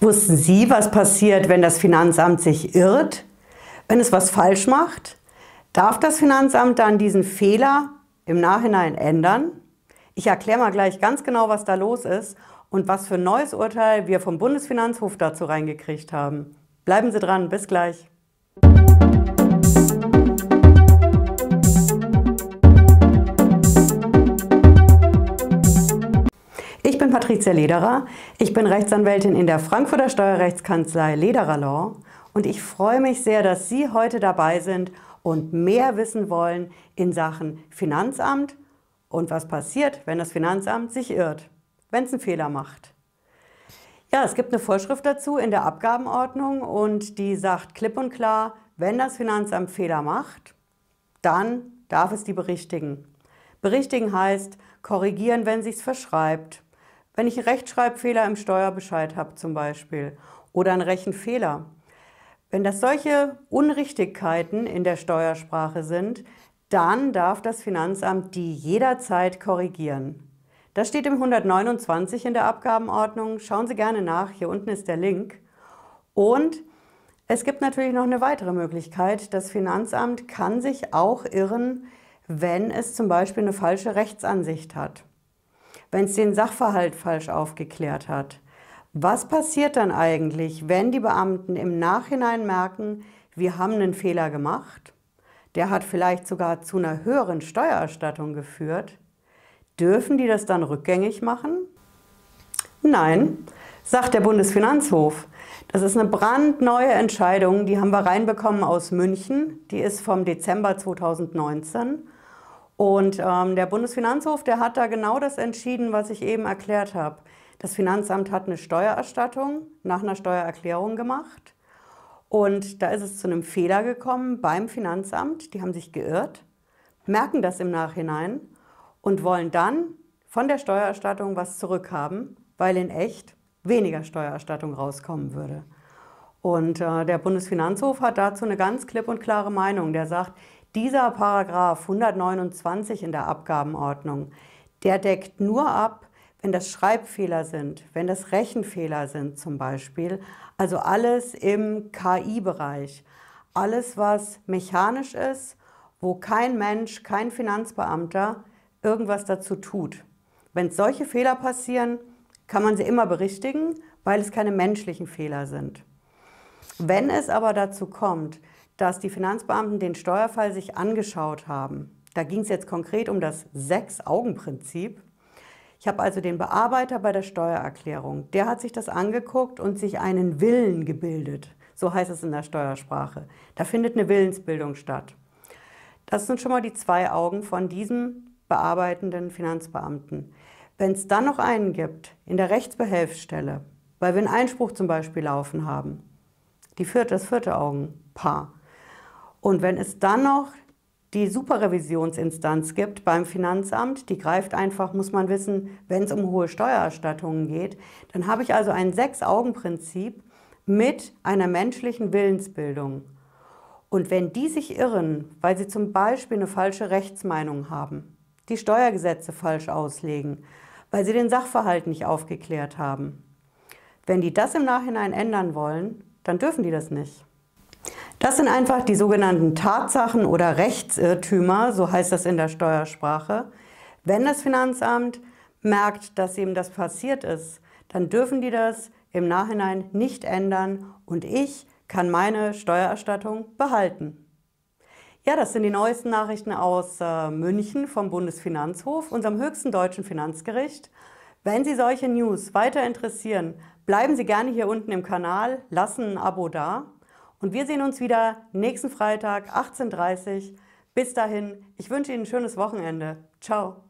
Wussten Sie, was passiert, wenn das Finanzamt sich irrt? Wenn es was falsch macht? Darf das Finanzamt dann diesen Fehler im Nachhinein ändern? Ich erkläre mal gleich ganz genau, was da los ist und was für ein neues Urteil wir vom Bundesfinanzhof dazu reingekriegt haben. Bleiben Sie dran, bis gleich. Bin Patricia Lederer. Ich bin Rechtsanwältin in der Frankfurter Steuerrechtskanzlei Lederer Law und ich freue mich sehr, dass Sie heute dabei sind und mehr wissen wollen in Sachen Finanzamt und was passiert, wenn das Finanzamt sich irrt, wenn es einen Fehler macht. Ja, es gibt eine Vorschrift dazu in der Abgabenordnung und die sagt klipp und klar, wenn das Finanzamt Fehler macht, dann darf es die berichtigen. Berichtigen heißt korrigieren, wenn sich verschreibt. Wenn ich einen Rechtschreibfehler im Steuerbescheid habe zum Beispiel oder einen Rechenfehler. Wenn das solche Unrichtigkeiten in der Steuersprache sind, dann darf das Finanzamt die jederzeit korrigieren. Das steht im 129 in der Abgabenordnung. Schauen Sie gerne nach, hier unten ist der Link. Und es gibt natürlich noch eine weitere Möglichkeit. Das Finanzamt kann sich auch irren, wenn es zum Beispiel eine falsche Rechtsansicht hat, wenn es den Sachverhalt falsch aufgeklärt hat. Was passiert dann eigentlich, wenn die Beamten im Nachhinein merken, wir haben einen Fehler gemacht der hat vielleicht sogar zu einer höheren Steuererstattung geführt, dürfen die das dann rückgängig machen? Nein, sagt der Bundesfinanzhof. Das ist eine brandneue Entscheidung, die haben wir reinbekommen aus München. Die ist vom Dezember 2019. Und ähm, der Bundesfinanzhof, der hat da genau das entschieden, was ich eben erklärt habe. Das Finanzamt hat eine Steuererstattung nach einer Steuererklärung gemacht. Und da ist es zu einem Fehler gekommen beim Finanzamt. Die haben sich geirrt, merken das im Nachhinein und wollen dann von der Steuererstattung was zurückhaben, weil in echt weniger Steuererstattung rauskommen würde. Und äh, der Bundesfinanzhof hat dazu eine ganz klipp und klare Meinung. Der sagt, dieser Paragraph 129 in der Abgabenordnung, der deckt nur ab, wenn das Schreibfehler sind, wenn das Rechenfehler sind zum Beispiel, also alles im KI-Bereich, alles was mechanisch ist, wo kein Mensch, kein Finanzbeamter irgendwas dazu tut. Wenn solche Fehler passieren, kann man sie immer berichtigen, weil es keine menschlichen Fehler sind. Wenn es aber dazu kommt, dass die Finanzbeamten den Steuerfall sich angeschaut haben, da ging es jetzt konkret um das Sechs-Augen-Prinzip, ich habe also den Bearbeiter bei der Steuererklärung. Der hat sich das angeguckt und sich einen Willen gebildet. So heißt es in der Steuersprache. Da findet eine Willensbildung statt. Das sind schon mal die zwei Augen von diesem bearbeitenden Finanzbeamten. Wenn es dann noch einen gibt in der Rechtsbehelfsstelle, weil wir einen Einspruch zum Beispiel laufen haben, die vierte, das vierte Augenpaar. Und wenn es dann noch die Superrevisionsinstanz gibt beim Finanzamt. Die greift einfach, muss man wissen, wenn es um hohe Steuererstattungen geht. Dann habe ich also ein Sechs-Augen-Prinzip mit einer menschlichen Willensbildung. Und wenn die sich irren, weil sie zum Beispiel eine falsche Rechtsmeinung haben, die Steuergesetze falsch auslegen, weil sie den Sachverhalt nicht aufgeklärt haben, wenn die das im Nachhinein ändern wollen, dann dürfen die das nicht. Das sind einfach die sogenannten Tatsachen oder Rechtsirrtümer, so heißt das in der Steuersprache. Wenn das Finanzamt merkt, dass ihm das passiert ist, dann dürfen die das im Nachhinein nicht ändern und ich kann meine Steuererstattung behalten. Ja, das sind die neuesten Nachrichten aus äh, München vom Bundesfinanzhof, unserem höchsten deutschen Finanzgericht. Wenn Sie solche News weiter interessieren, bleiben Sie gerne hier unten im Kanal, lassen ein Abo da. Und wir sehen uns wieder nächsten Freitag, 18.30 Uhr. Bis dahin, ich wünsche Ihnen ein schönes Wochenende. Ciao.